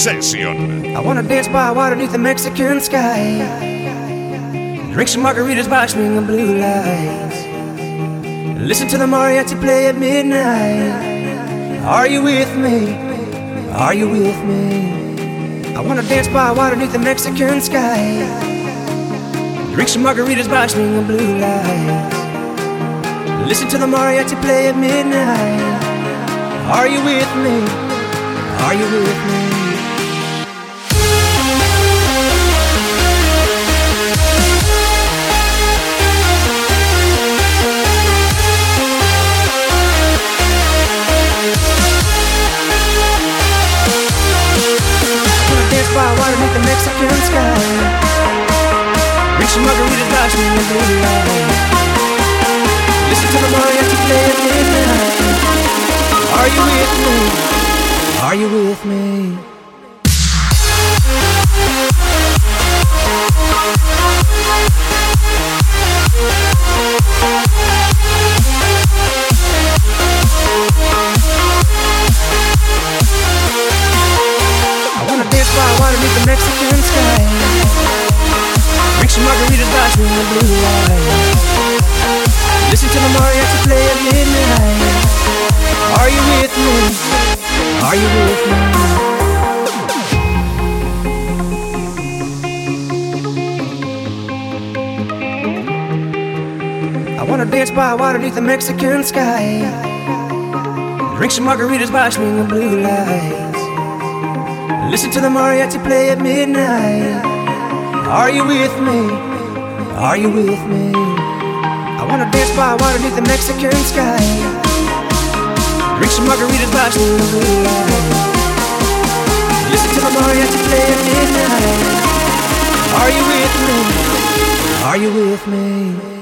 Session. I wanna dance by water beneath the Mexican sky. Drink some margaritas by swinging blue lights. Listen to the mariachi play at midnight. Are you with me? Are you with me? I wanna dance by water beneath the Mexican sky. Drink some margaritas by swinging blue lights. Listen to the mariachi play at midnight. Are you with me? Are you with me? Mexican sky. Drink some margaritas by swinging blue lights. Listen to the mariachi play at midnight. Are you with me? Are you with me? I beneath the Mexican sky. Drink some margaritas by swinging blue lights. Listen to the mariachi play at midnight. Are you with me? Are you with me? I wanna dance by water beneath the Mexican sky. Drink some margaritas by swinging blue lights. Listen to the mariachi play at midnight. Are you with me? Are you with me? I wanna dance by water beneath the Mexican sky. Drink some margaritas by lights. Listen to the mariachi play at midnight. Are you with me? Are you with me?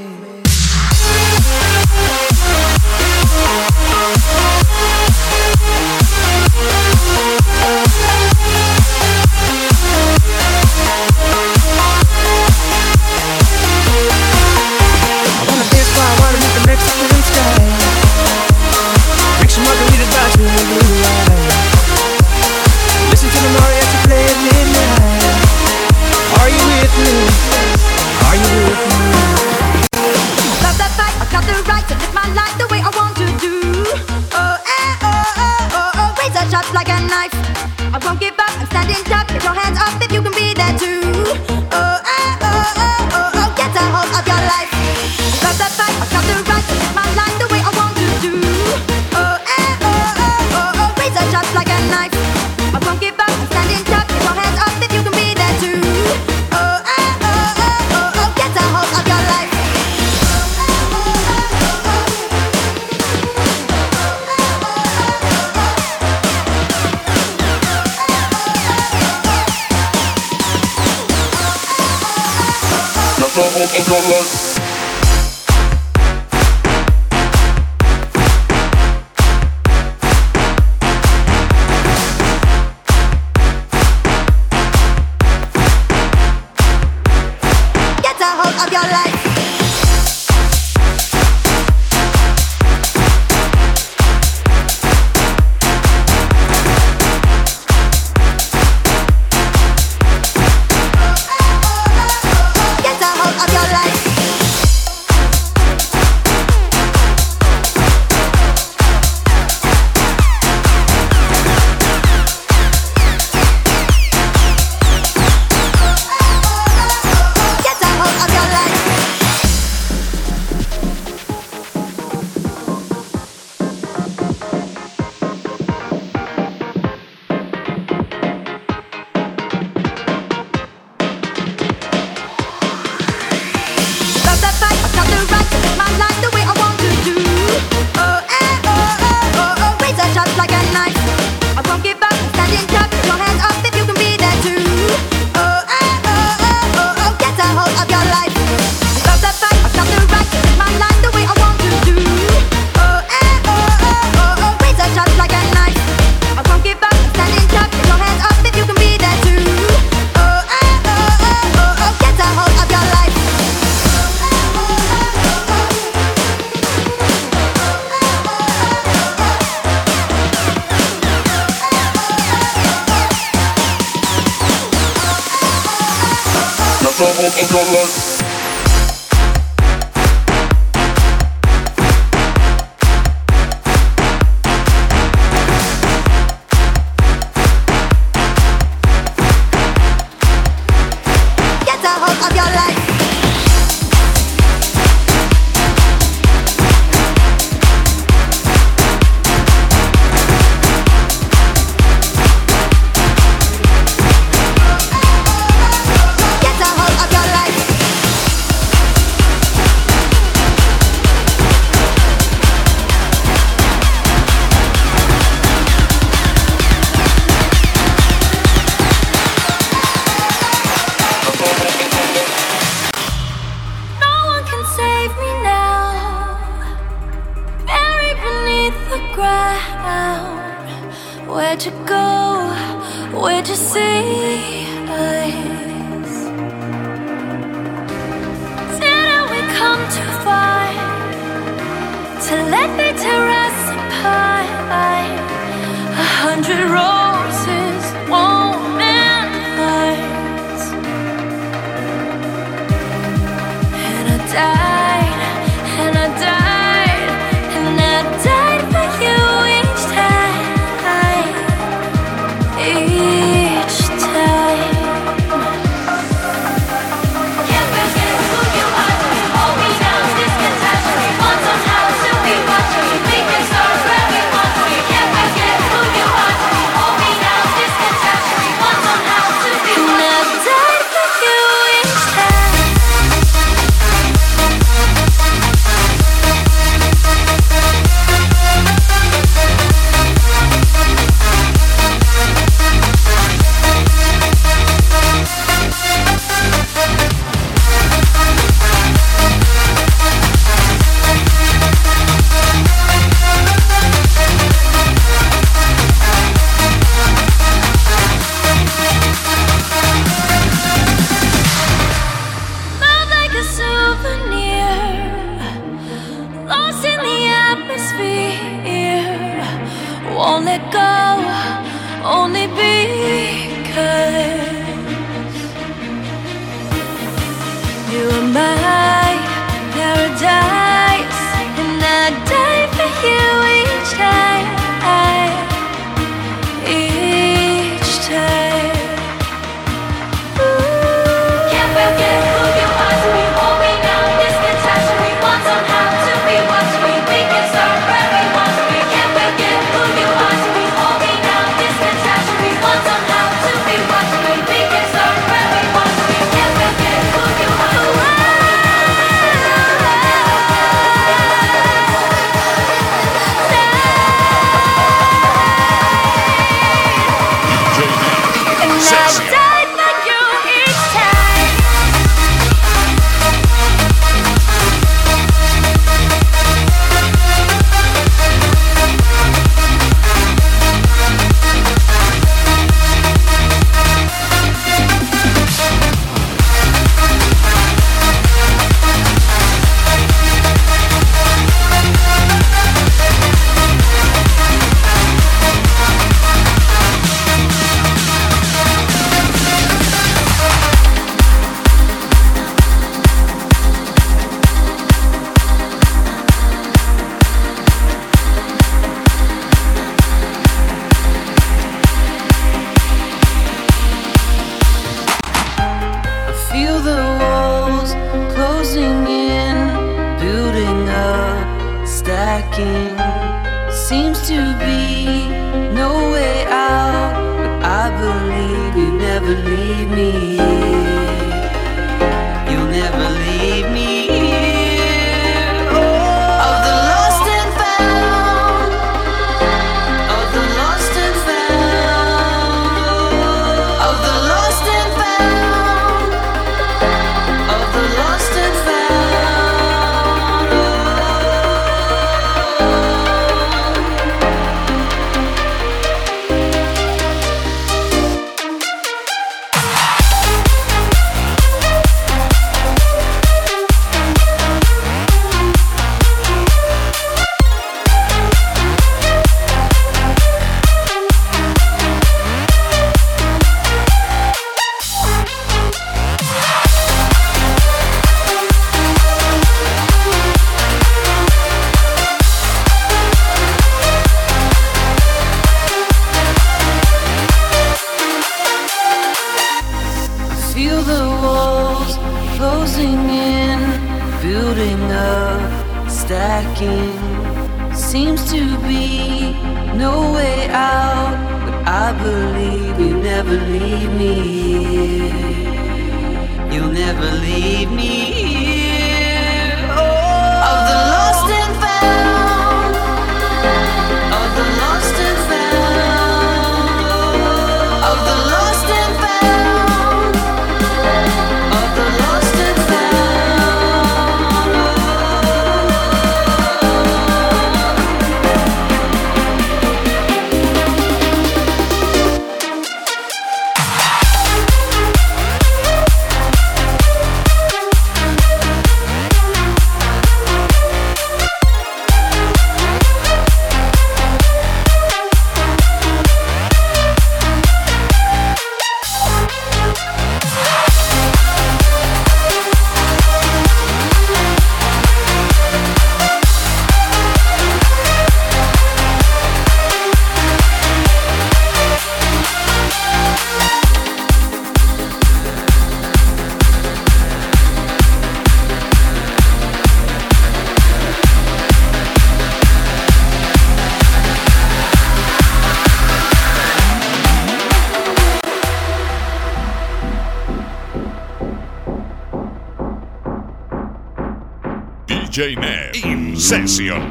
DJ Neb in session.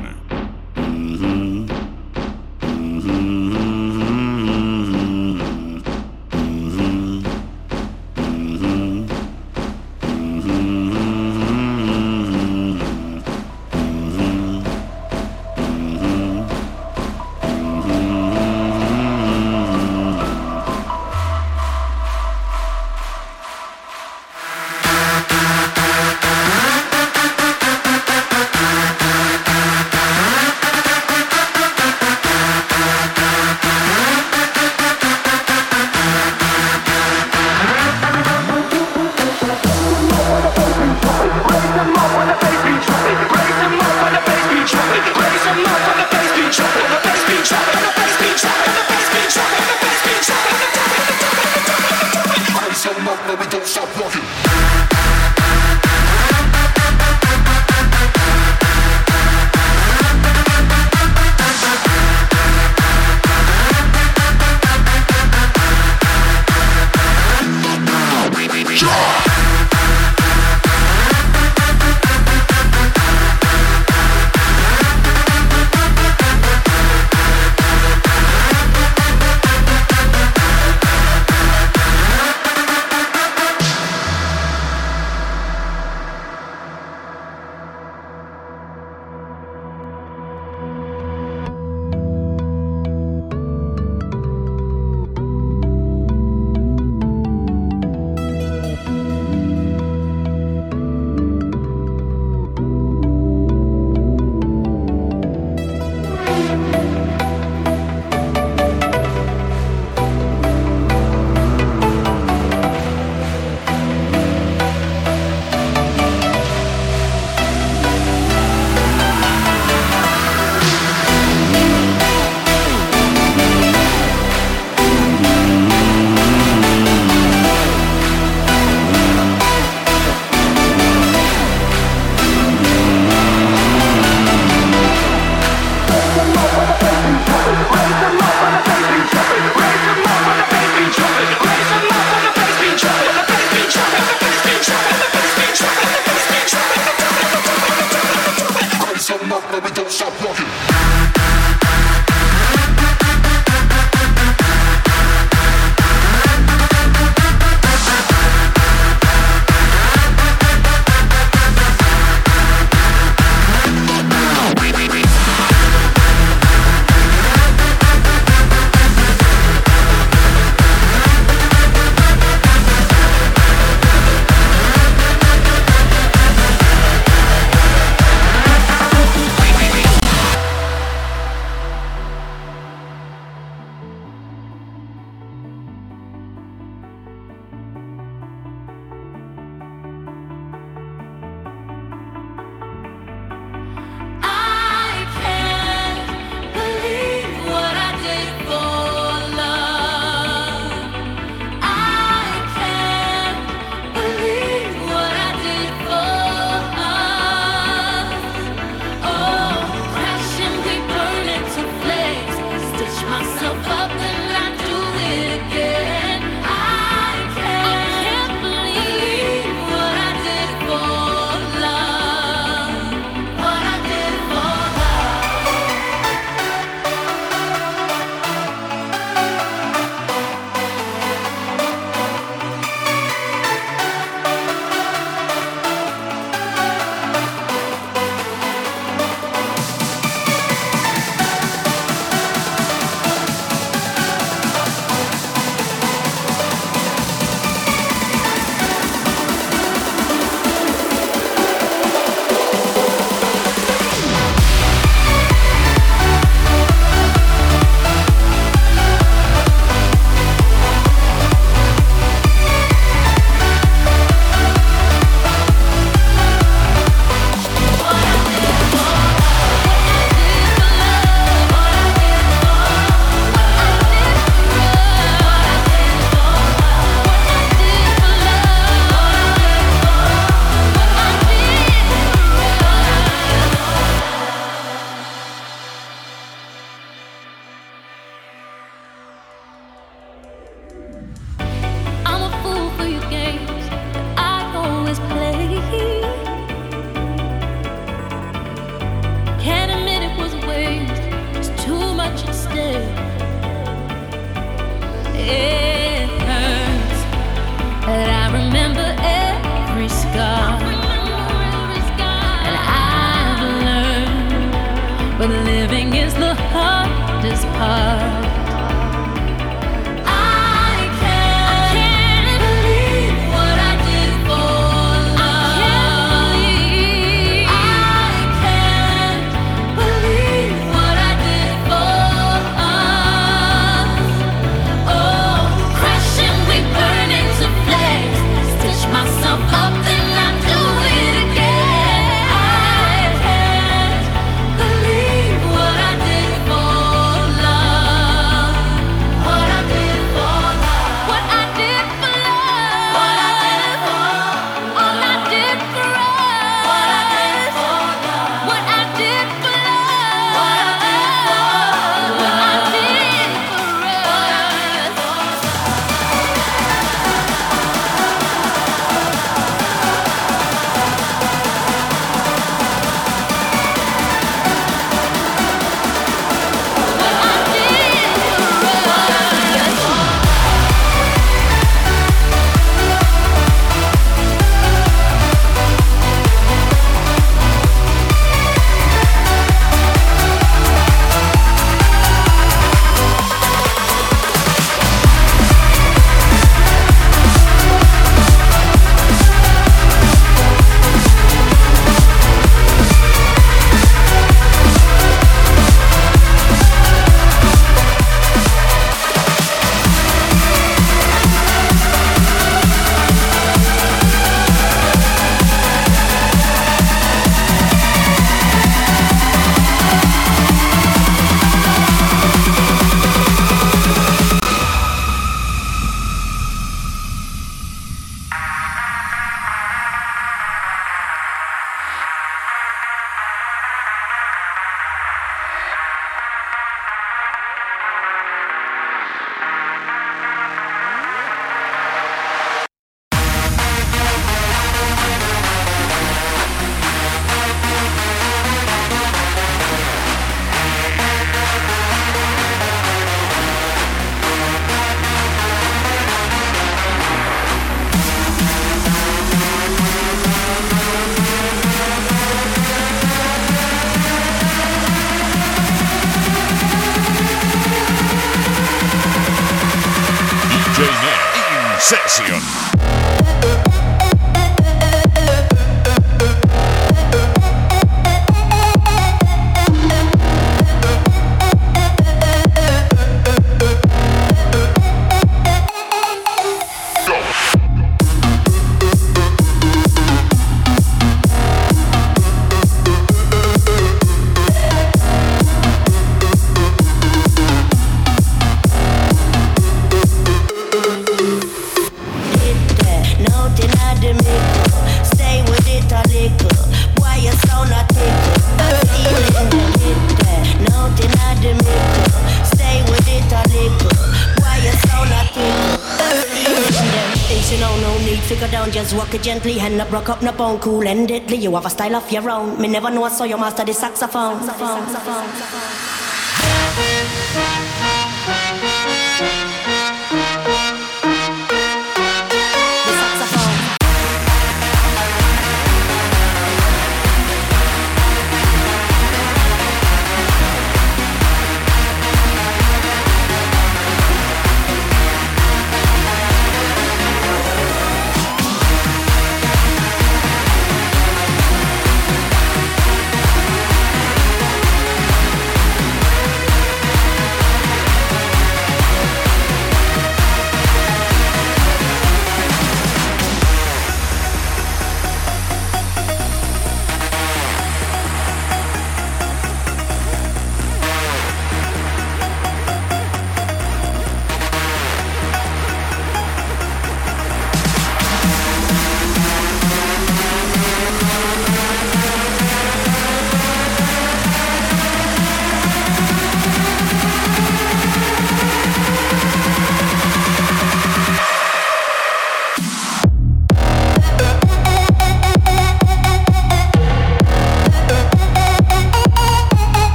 Gently and not broke up no bone cool and deadly. You have a style of your own. Me never know I saw your master the saxophone. saxophone, saxophone, saxophone.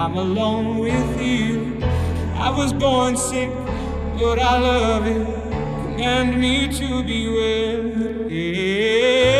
I'm alone with you. I was born sick, but I love it. Command me to be well. Yeah.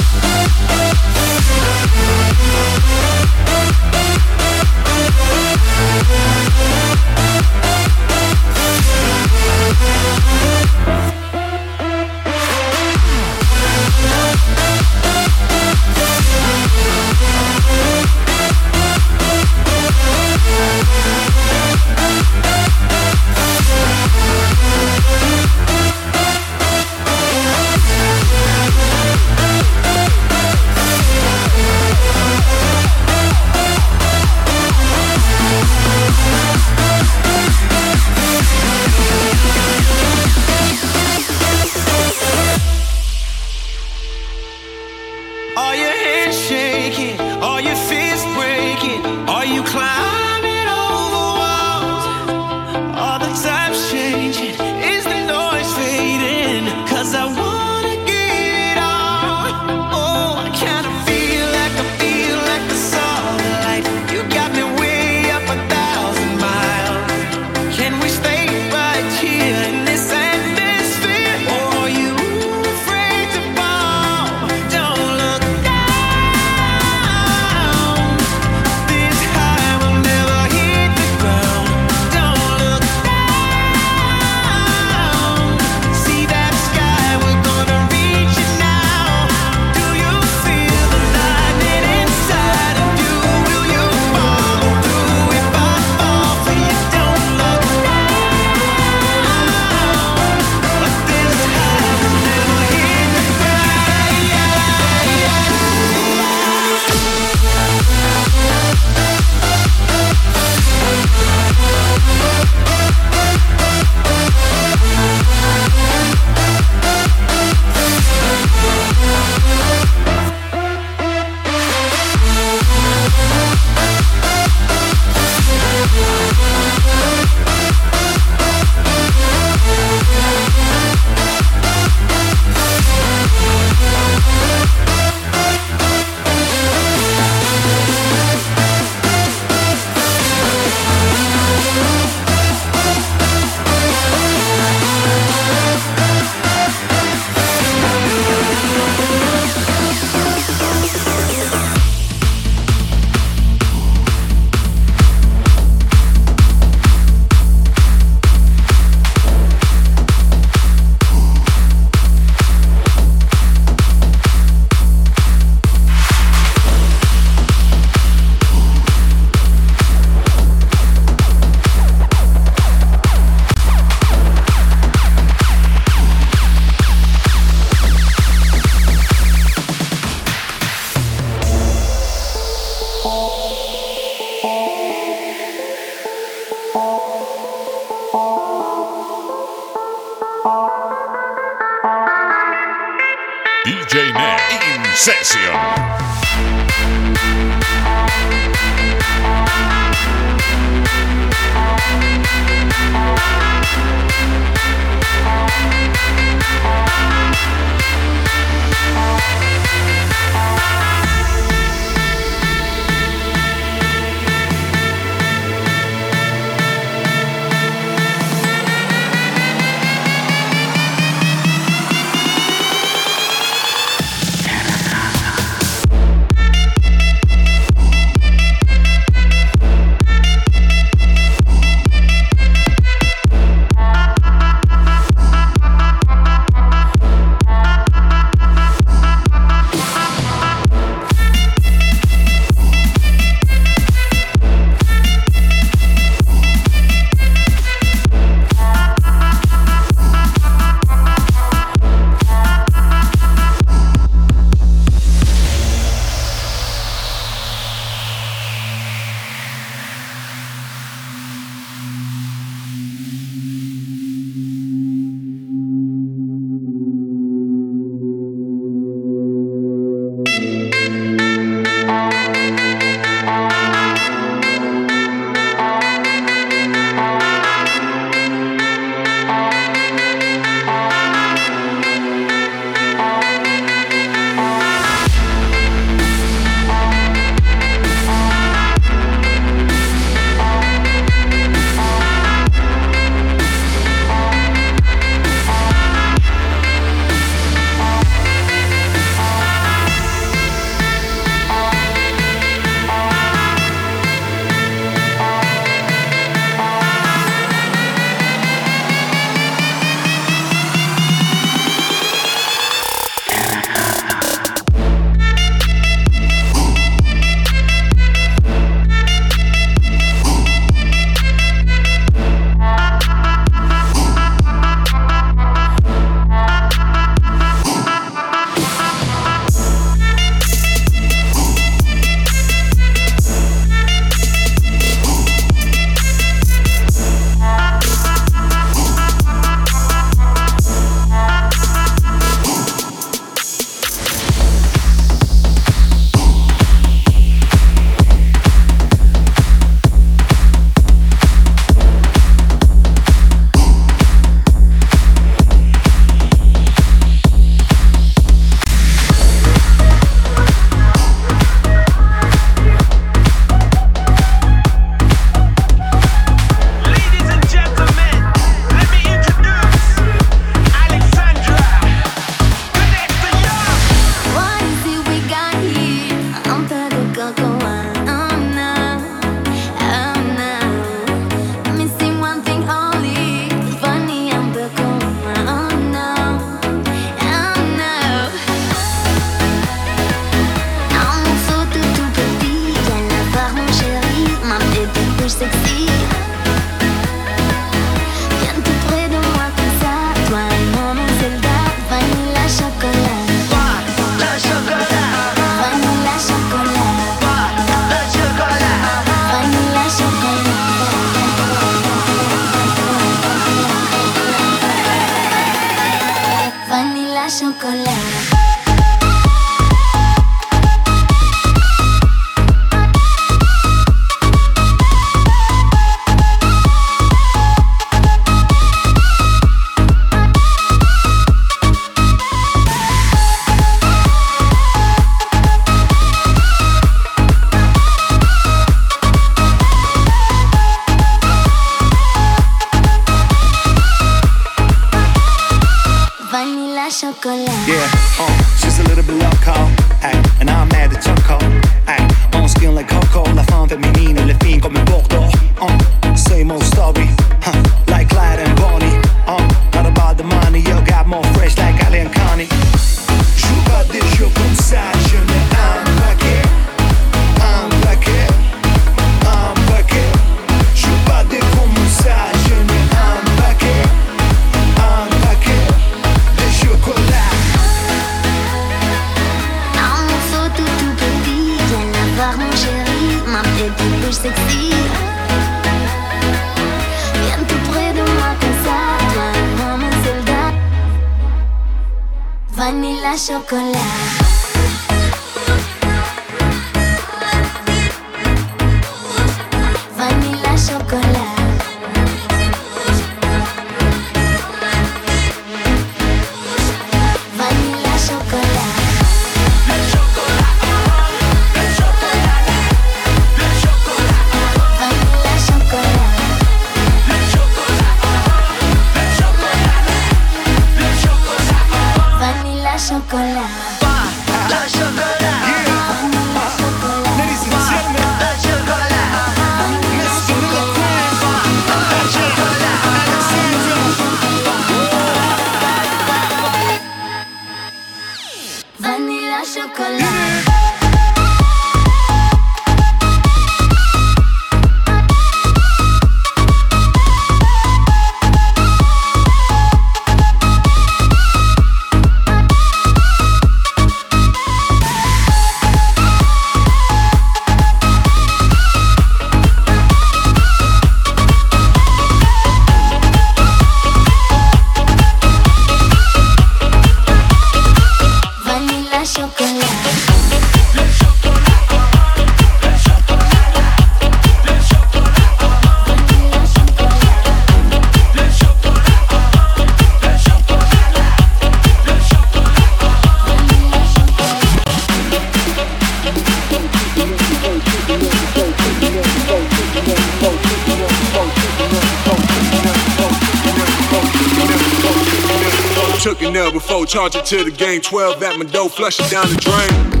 charge it to the game. 12 at my door, flush it down the drain.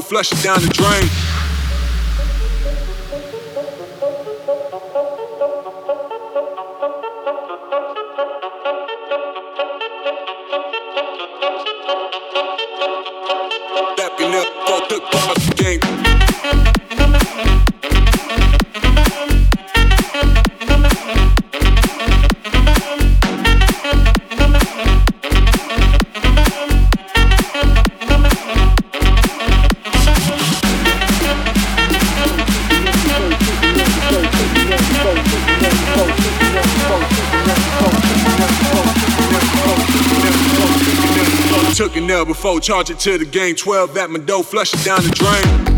flush it down the drain. charge it to the game. 12 at my door, flush it down the drain.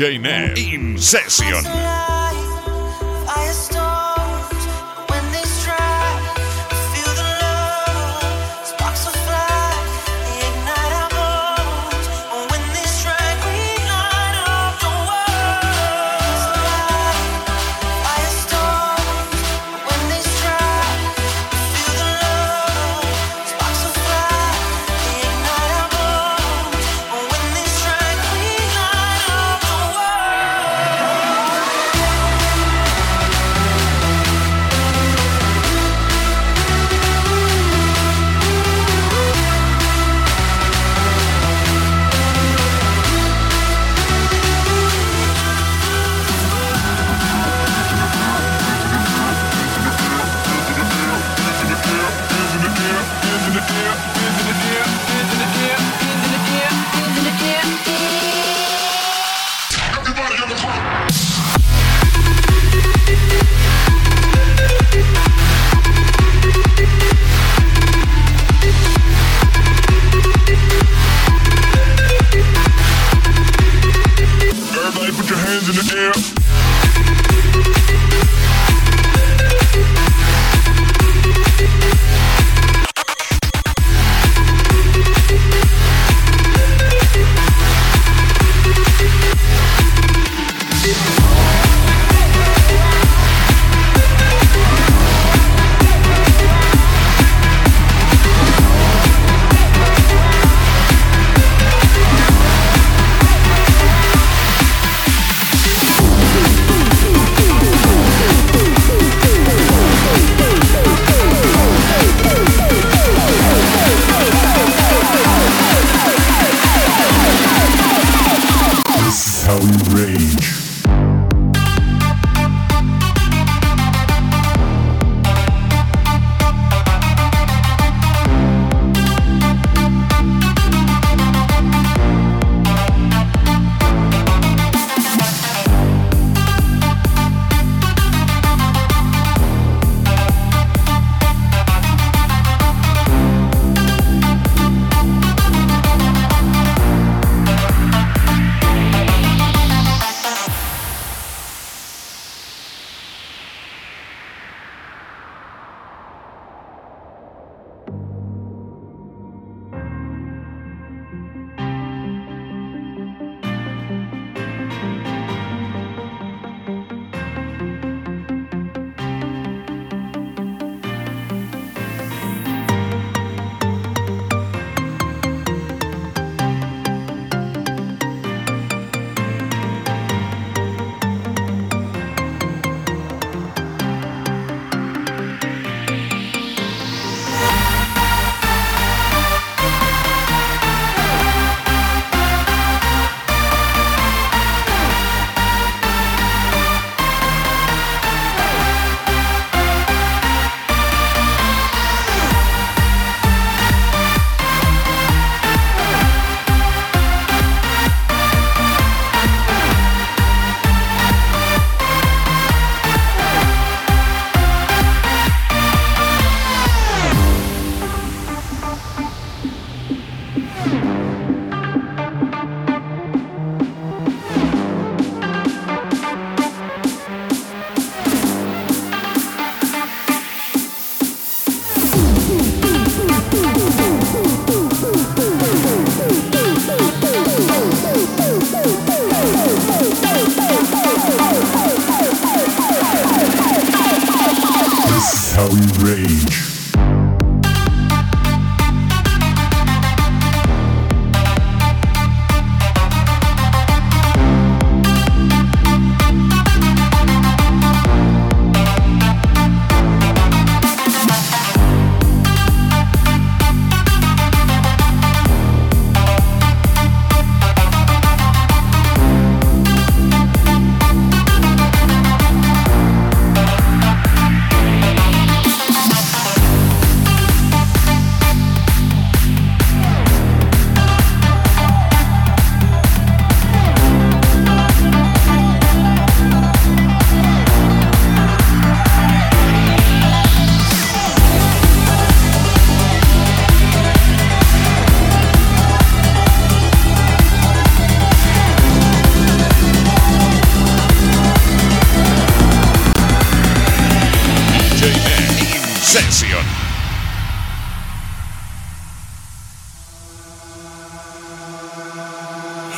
DJ Nev in session.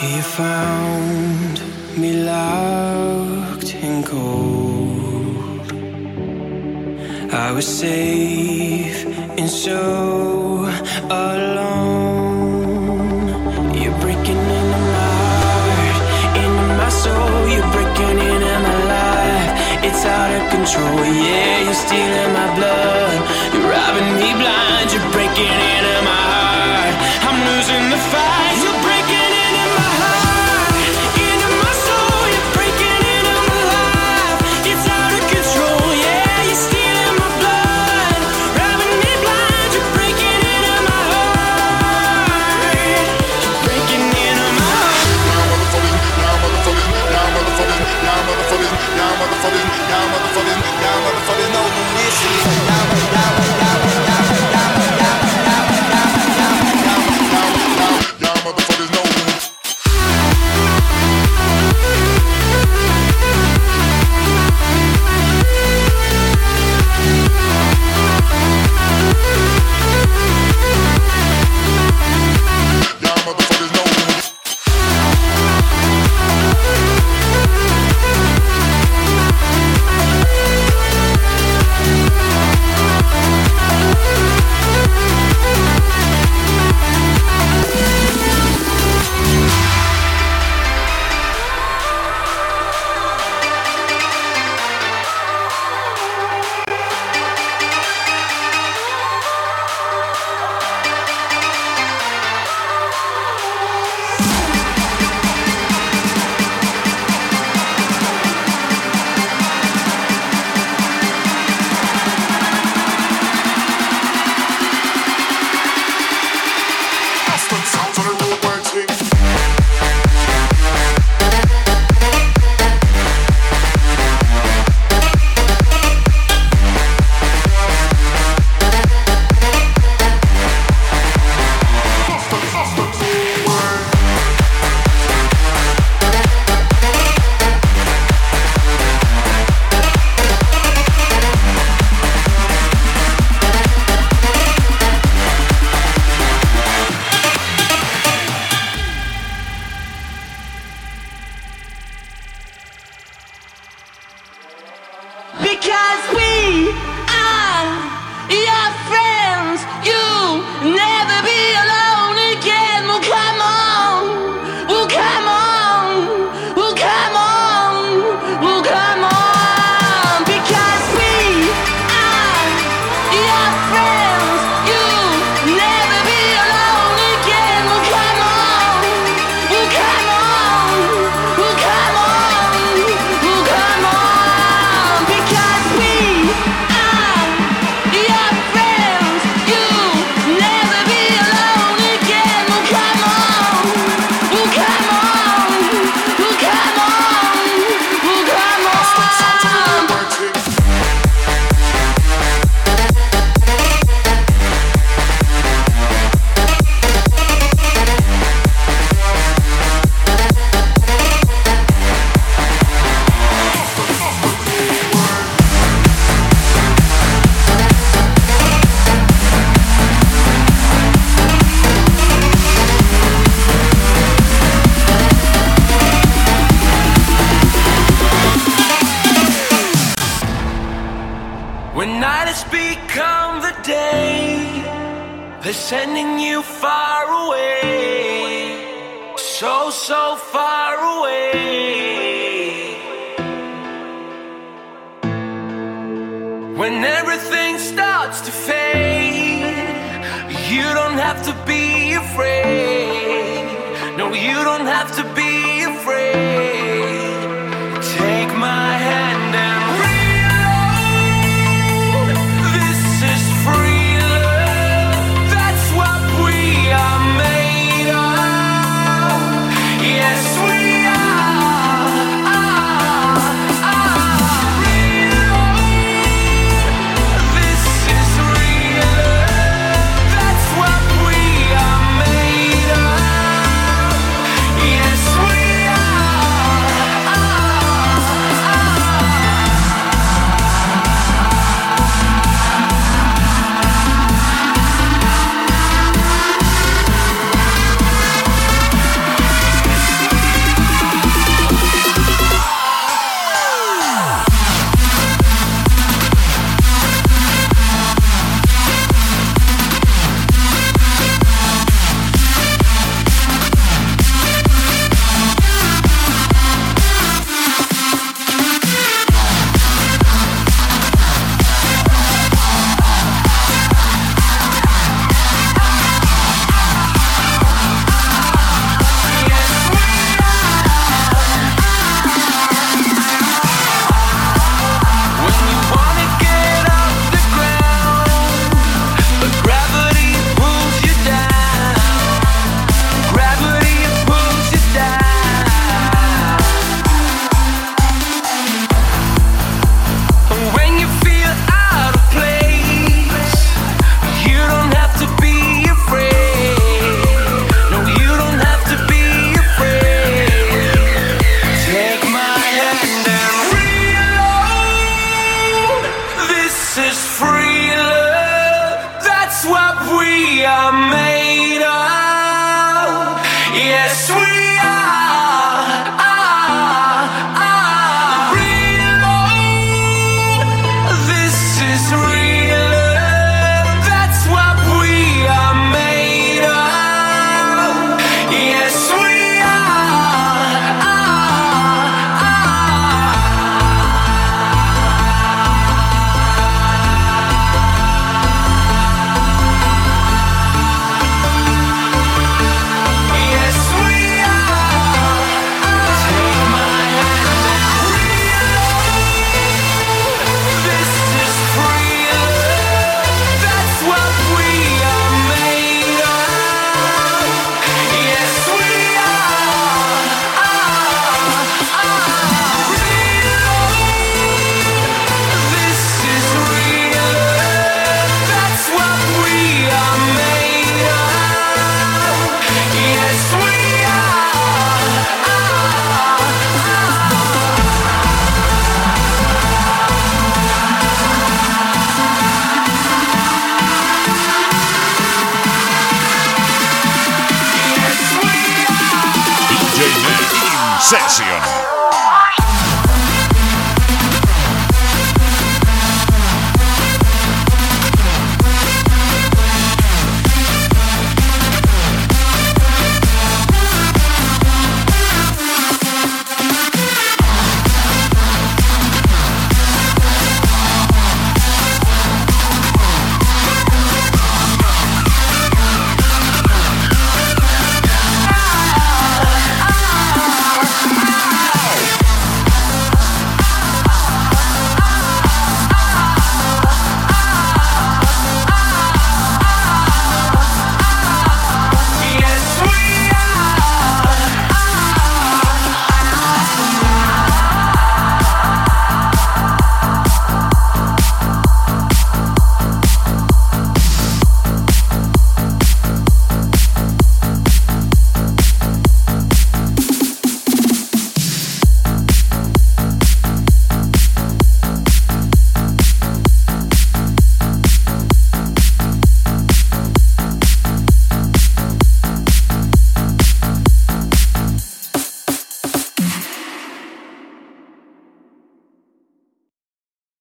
He found me locked in gold. I was safe and so alone. You're breaking into my heart, into my soul. You're breaking into my life. It's out of control. Yeah, you're stealing my blood.